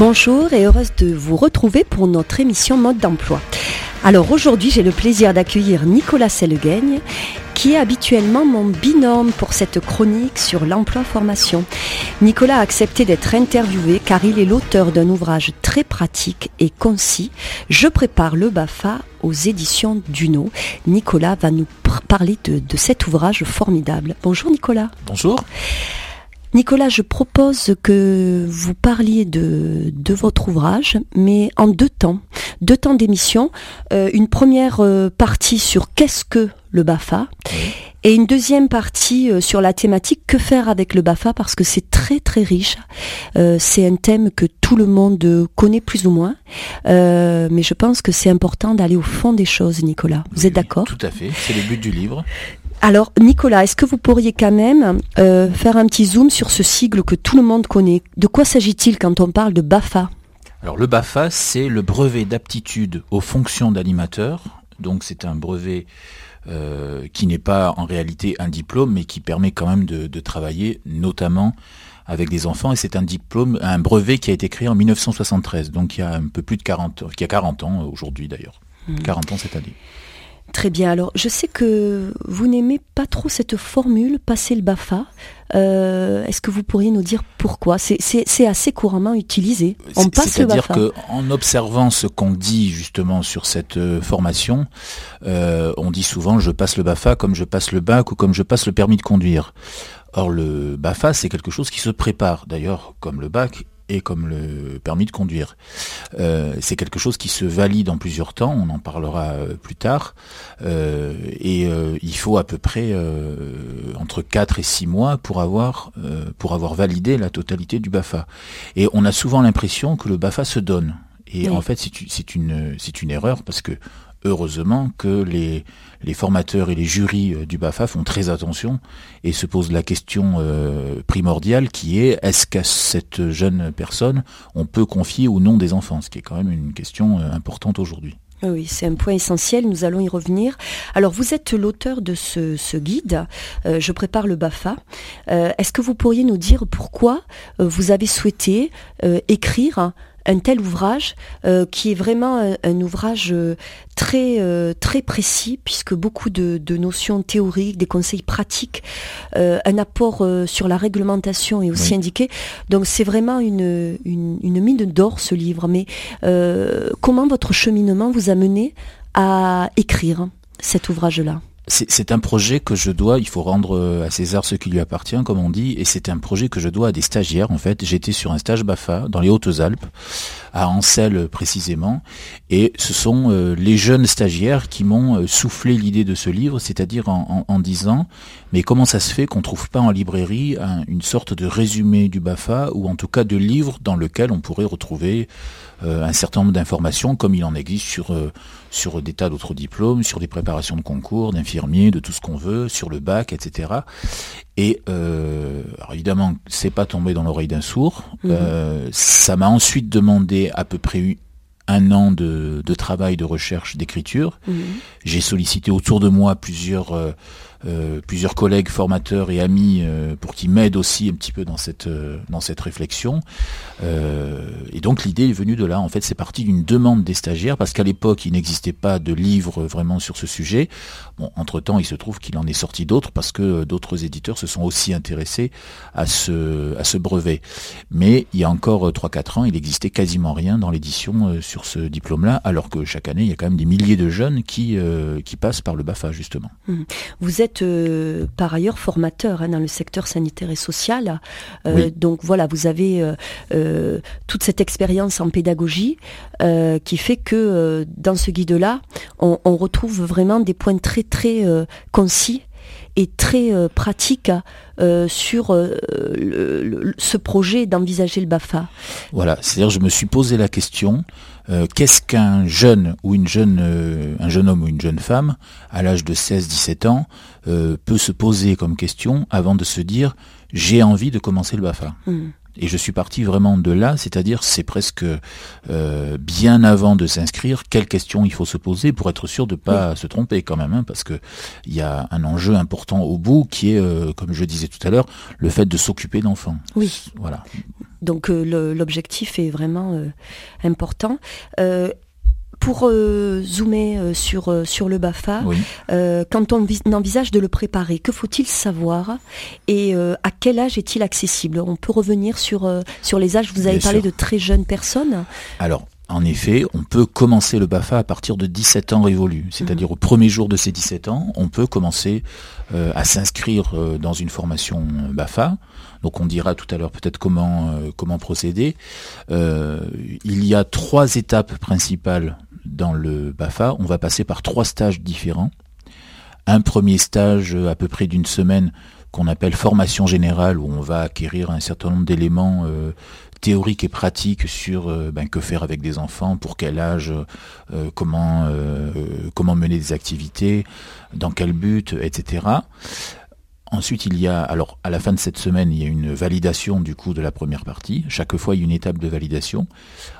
Bonjour et heureuse de vous retrouver pour notre émission Mode d'emploi. Alors aujourd'hui, j'ai le plaisir d'accueillir Nicolas Sellegaigne, qui est habituellement mon binôme pour cette chronique sur l'emploi-formation. Nicolas a accepté d'être interviewé car il est l'auteur d'un ouvrage très pratique et concis. Je prépare le BAFA aux éditions Duno. Nicolas va nous parler de cet ouvrage formidable. Bonjour Nicolas. Bonjour. Nicolas, je propose que vous parliez de, de votre ouvrage, mais en deux temps, deux temps d'émission. Euh, une première euh, partie sur qu'est-ce que le BAFA et une deuxième partie euh, sur la thématique que faire avec le BAFA parce que c'est très très riche. c'est un thème que tout le monde connaît plus ou moins, mais je pense que c'est important d'aller au fond des choses, Nicolas. Vous êtes d'accord? Tout à fait, c'est le but du livre. Alors Nicolas, est-ce que vous pourriez quand même euh, faire un petit zoom sur ce sigle que tout le monde connaît? De quoi s'agit-il quand on parle de BAFA? Alors le BAFA, c'est le brevet d'aptitude aux fonctions d'animateur. Donc c'est un brevet euh, qui n'est pas en réalité un diplôme, mais qui permet quand même de, travailler, notamment avec des enfants. Et c'est un diplôme, un brevet qui a été créé en 1973, donc il y a un peu plus de 40, qui a 40 ans aujourd'hui d'ailleurs. 40 mmh. ans cette année. Très bien. Alors, je sais que vous n'aimez pas trop cette formule passer le BAFA. Euh, est-ce que vous pourriez nous dire pourquoi? C'est assez couramment utilisé. On passe le BAFA. C'est-à-dire qu'en observant ce qu'on dit justement sur cette euh, formation, euh, on dit souvent je passe le BAFA comme je passe le bac ou comme je passe le permis de conduire. Or, le BAFA, c'est quelque chose qui se prépare, d'ailleurs, comme le bac, et comme le permis de conduire. Euh, c'est quelque chose qui se valide en plusieurs temps, on en parlera euh, plus tard, euh, et il faut à peu près entre 4 et 6 mois pour avoir, pour avoir validé la totalité du BAFA. Et on a souvent l'impression que le BAFA se donne. Et en fait, c'est une, c'est une erreur parce que heureusement que les, formateurs et les jurys euh, du BAFA font très attention et se posent la question euh, primordiale qui est est-ce qu'à cette jeune personne on peut confier ou non des enfants, ce qui est quand même une question euh, importante aujourd'hui. Oui, c'est un point essentiel, nous allons y revenir. Alors, vous êtes l'auteur de ce, guide, Je prépare le BAFA. Est-ce que vous pourriez nous dire pourquoi vous avez souhaité écrire un tel ouvrage euh, qui est vraiment un, ouvrage euh, très euh, très précis puisque beaucoup de, notions théoriques, des conseils pratiques, un apport sur la réglementation est aussi indiqué. Donc c'est vraiment une, une, une mine d'or ce livre. Mais comment votre cheminement vous a mené à écrire cet ouvrage-là? C'est un projet que je dois, il faut rendre euh, à César ce qui lui appartient, comme on dit, et c'est un projet que je dois à des stagiaires. En fait, j'étais sur un stage BAFA dans les Hautes-Alpes, à Ancel précisément, et ce sont euh, les jeunes stagiaires qui m'ont euh, soufflé l'idée de ce livre, c'est-à-dire en, en, disant, mais comment ça se fait qu'on trouve pas en librairie une sorte de résumé du BAFA, ou en tout cas de livre dans lequel on pourrait retrouver un certain nombre d'informations, comme il en existe sur sur des tas d'autres diplômes, sur des préparations de concours, d'infirmiers, de tout ce qu'on veut, sur le bac, etc. Et euh, alors évidemment, c'est pas tombé dans l'oreille d'un sourd. Mhm. Euh, ça m'a ensuite demandé à peu près un an de, travail de recherche d'écriture. Mhm. J'ai sollicité autour de moi plusieurs euh, euh, plusieurs collègues formateurs et amis euh, pour qu'ils m'aident aussi un petit peu dans cette euh, dans cette réflexion. et donc l'idée est venue de là. En fait, c'est parti d'une demande des stagiaires parce qu'à l'époque il n'existait pas de livre vraiment sur ce sujet. Bon, entre temps, il se trouve qu'il en est sorti d'autres parce que d'autres éditeurs se sont aussi intéressés à ce à ce brevet. Mais il y a encore 3-4 ans, il n'existait quasiment rien dans l'édition sur ce diplôme-là, alors que chaque année il y a quand même des milliers de jeunes qui qui passent par le Bafa justement. Mmh. Vous êtes euh, par ailleurs formateur hein, dans le secteur sanitaire et social. Euh, donc voilà, vous avez euh, toute cette expérience en pédagogie qui fait que dans ce guide-là, on, retrouve vraiment des points très très concis et très pratiques sur ce projet d'envisager le BAFA. Voilà, c'est-à-dire je me suis posé la question euh, qu'est-ce qu'un jeune ou une jeune, euh, un jeune homme ou une jeune femme à l'âge de 16-17 ans euh, peut se poser comme question avant de se dire j'ai envie de commencer le BAFA. Et je suis parti vraiment de là, c'est-à-dire c'est presque euh, bien avant de s'inscrire, quelles questions il faut se poser pour être sûr de ne pas se tromper quand même, hein, parce que il y a un enjeu important au bout qui est, euh, comme je disais tout à l'heure, le fait de s'occuper d'enfants. Oui. Voilà. Donc euh, l'objectif est vraiment important pour euh, zoomer euh, sur, euh, sur le BAFA, quand on envisage de le préparer, que faut-il savoir et à quel âge est-il accessible? On peut revenir sur, sur les âges, vous avez parlé de très jeunes personnes. Alors, en effet, on peut commencer le BAFA à partir de 17 ans révolus, c'est-à-dire mhm. au premier jour de ces 17 ans, on peut commencer à s'inscrire dans une formation BAFA. Donc on dira tout à l'heure peut-être comment, comment procéder. il y a trois étapes principales dans le BAFA, on va passer par trois stages différents. Un premier stage à peu près d'une semaine qu'on appelle formation générale, où on va acquérir un certain nombre d'éléments euh, théoriques et pratiques sur euh, ben, que faire avec des enfants, pour quel âge, euh, comment mener des activités, dans quel but, etc. Ensuite, il y a, alors à la fin de cette semaine, il y a une validation du coup de la première partie. Chaque fois, il y a une étape de validation.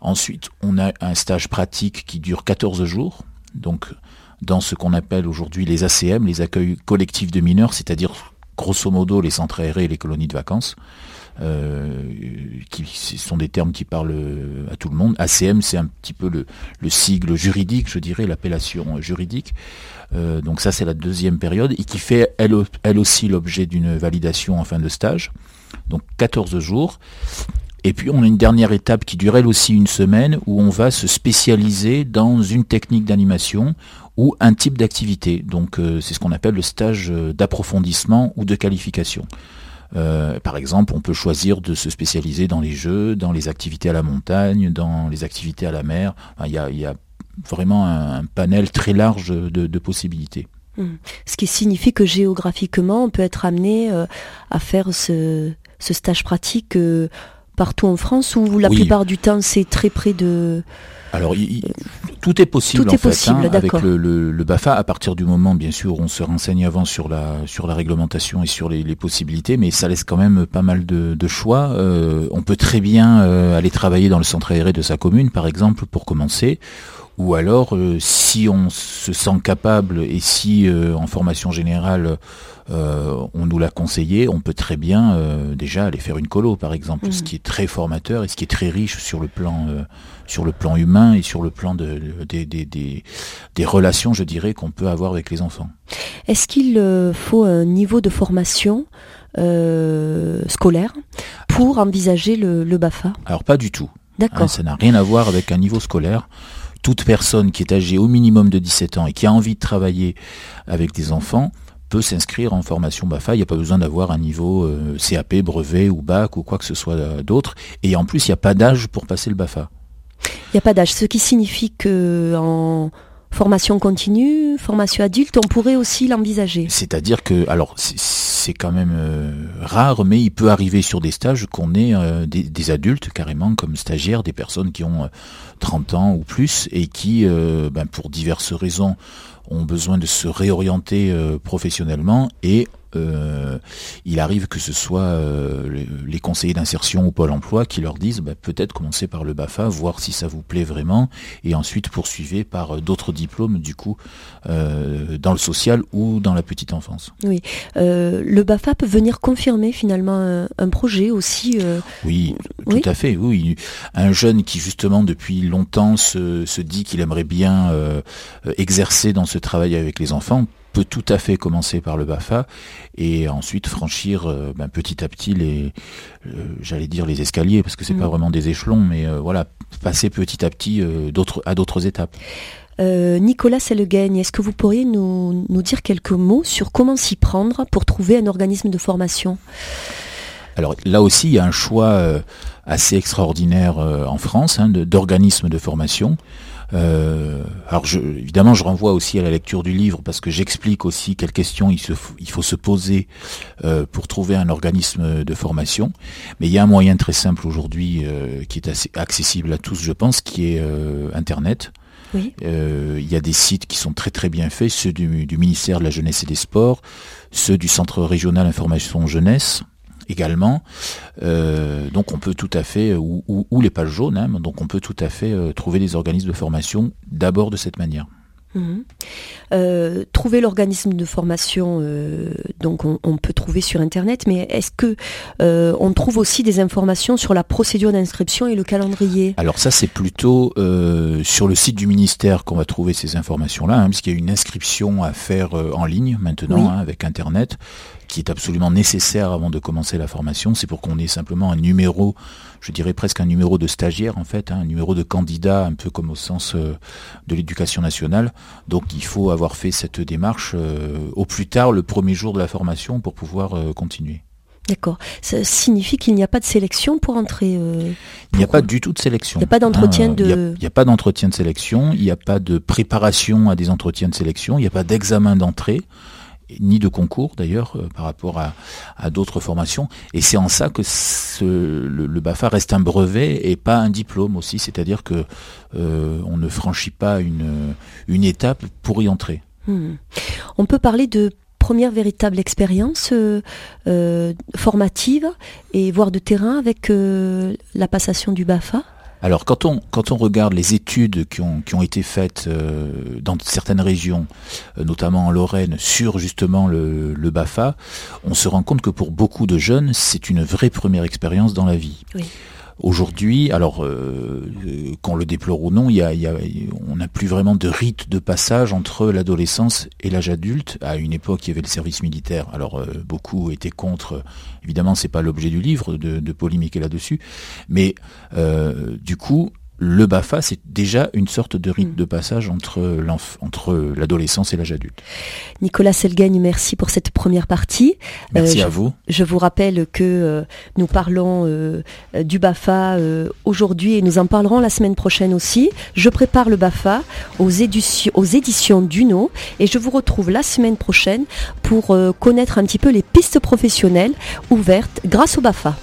Ensuite, on a un stage pratique qui dure 14 jours. Donc, dans ce qu'on appelle aujourd'hui les ACM, les accueils collectifs de mineurs, c'est-à-dire grosso modo les centres aérés et les colonies de vacances. Euh, qui sont des termes qui parlent à tout le monde. ACM, c'est un petit peu le, le sigle juridique, je dirais, l'appellation juridique. Euh, donc ça, c'est la deuxième période, et qui fait elle, aussi l'objet d'une validation en fin de stage. Donc 14 jours. Et puis on a une dernière étape qui dure elle aussi une semaine, où on va se spécialiser dans une technique d'animation ou un type d'activité. Donc euh, c'est ce qu'on appelle le stage d'approfondissement ou de qualification. Euh, par exemple, on peut choisir de se spécialiser dans les jeux, dans les activités à la montagne, dans les activités à la mer. Il y, a, vraiment un, panel très large de, possibilités. Hmm. Ce qui signifie que géographiquement, on peut être amené euh, à faire ce, stage pratique euh, partout en France ou la plupart du temps c'est très près de alors, tout est possible en fait, hein, avec le, BAFA, à partir du moment, bien sûr, on se renseigne avant sur la, sur la réglementation et sur les, possibilités, mais ça laisse quand même pas mal de, choix. Euh, on peut très bien euh, aller travailler dans le centre aéré de sa commune, par exemple, pour commencer, ou alors, euh, si on se sent capable et si en formation générale, on nous l'a conseillé, on peut très bien déjà aller faire une colo, par exemple, ce mmh. qui est très formateur et ce qui est très riche sur le plan sur le plan humain et sur le plan de, des relations, je dirais, qu'on peut avoir avec les enfants. Est-ce qu'il euh, faut un niveau de formation euh, scolaire pour envisager le, BAFA Alors pas du tout. D'accord. Hein, ça n'a rien à voir avec un niveau scolaire toute personne qui est âgée au minimum de 17 ans et qui a envie de travailler avec des enfants peut s'inscrire en formation BAFA. Il n'y a pas besoin d'avoir un niveau euh, CAP, brevet ou bac ou quoi que ce soit d'autre. Et en plus, il n'y a pas d'âge pour passer le BAFA. Il n'y a pas d'âge, ce qui signifie que en formation continue, formation adulte, on pourrait aussi l'envisager. C'est-à-dire que, alors c'est quand même euh, rare, mais il peut arriver sur des stages qu'on ait euh, des, adultes carrément comme stagiaires, des personnes qui ont 30 euh, ans ou plus et qui, ben, pour diverses raisons, ont besoin de se réorienter professionnellement et euh, il arrive que ce soit euh, les, conseillers d'insertion au Pôle emploi qui leur disent bah, peut-être commencer par le BAFA, voir si ça vous plaît vraiment, et ensuite poursuivez par euh, d'autres diplômes du coup dans le social ou dans la petite enfance. Oui, le BAFA peut venir confirmer finalement un, projet aussi. Oui, tout à fait. Oui, un jeune qui justement depuis longtemps se, se dit qu'il aimerait bien exercer dans ce travail avec les enfants peut tout à fait commencer par le BAFA et ensuite franchir euh, ben, petit à petit les, euh, j'allais dire les escaliers parce que c'est pas mm. vraiment des échelons, mais euh, voilà, passer petit à petit d'autres à d'autres étapes. Nicolas Sellegagne, est-ce que vous pourriez nous, nous, dire quelques mots sur comment s'y prendre pour trouver un organisme de formation? Alors là aussi, il y a un choix assez extraordinaire en France hein, d'organismes de formation. Euh, alors je, évidemment, je renvoie aussi à la lecture du livre parce que j'explique aussi quelles questions il, se, il faut se poser euh, pour trouver un organisme de formation. Mais il y a un moyen très simple aujourd'hui euh, qui est assez accessible à tous, je pense, qui est Internet. Oui. il y a des sites qui sont très très bien faits, ceux du, du, ministère de la Jeunesse et des Sports, ceux du Centre régional information jeunesse, également. donc on peut tout à fait, ou, ou, les pages jaunes, hein, donc on peut tout à fait trouver des organismes de formation d'abord de cette manière. Mhm. Euh, trouver l'organisme de formation, euh, donc on, peut trouver sur internet, mais est-ce que euh, on trouve aussi des informations sur la procédure d'inscription et le calendrier? Alors ça c'est plutôt sur le site du ministère qu'on va trouver ces informations-là, hein, puisqu'il y a une inscription à faire en ligne maintenant hein, avec internet qui est absolument nécessaire avant de commencer la formation. C'est pour qu'on ait simplement un numéro, je dirais presque un numéro de stagiaire en fait, hein, un numéro de candidat, un peu comme au sens euh, de l'éducation nationale. Donc il faut avoir fait cette démarche euh, au plus tard le premier jour de la formation pour pouvoir euh, continuer. D'accord. Ça signifie qu'il n'y a pas de sélection pour entrer Il n'y a pas du tout de sélection. Il n'y a pas d'entretien de... Il n'y a, pas d'entretien de sélection, il n'y a pas de préparation à des entretiens de sélection, il n'y a pas d'examen d'entrée ni de concours d'ailleurs euh, par rapport à, d'autres formations. Et c'est en ça que le, BAFA reste un brevet et pas un diplôme aussi, c'est-à-dire que euh, on ne franchit pas une, étape pour y entrer. Hmm. On peut parler de première véritable expérience euh, formative et voire de terrain avec la passation du BAFA? Alors quand on, regarde les études qui ont, été faites euh, dans certaines régions, euh, notamment en Lorraine, sur justement le, le, BAFA, on se rend compte que pour beaucoup de jeunes, c'est une vraie première expérience dans la vie. Aujourd'hui, alors euh, qu'on le déplore ou non, il y a, on n'a plus vraiment de rite de passage entre l'adolescence et l'âge adulte. À une époque, il y avait le service militaire. Alors euh, beaucoup étaient contre. Évidemment, c'est pas l'objet du livre de, de polémiquer là-dessus, mais euh, du coup, le BAFA, c'est déjà une sorte de rite mm. de passage entre, entre l'adolescence et l'âge adulte. Nicolas Selgagne, merci pour cette première partie. Merci euh, à vous. Je vous rappelle que euh, nous parlons euh, du BAFA aujourd'hui et nous en parlerons la semaine prochaine aussi. Je prépare le BAFA aux éditions, aux éditions Duno et je vous retrouve la semaine prochaine pour connaître un petit peu les pistes professionnelles ouvertes grâce au BAFA.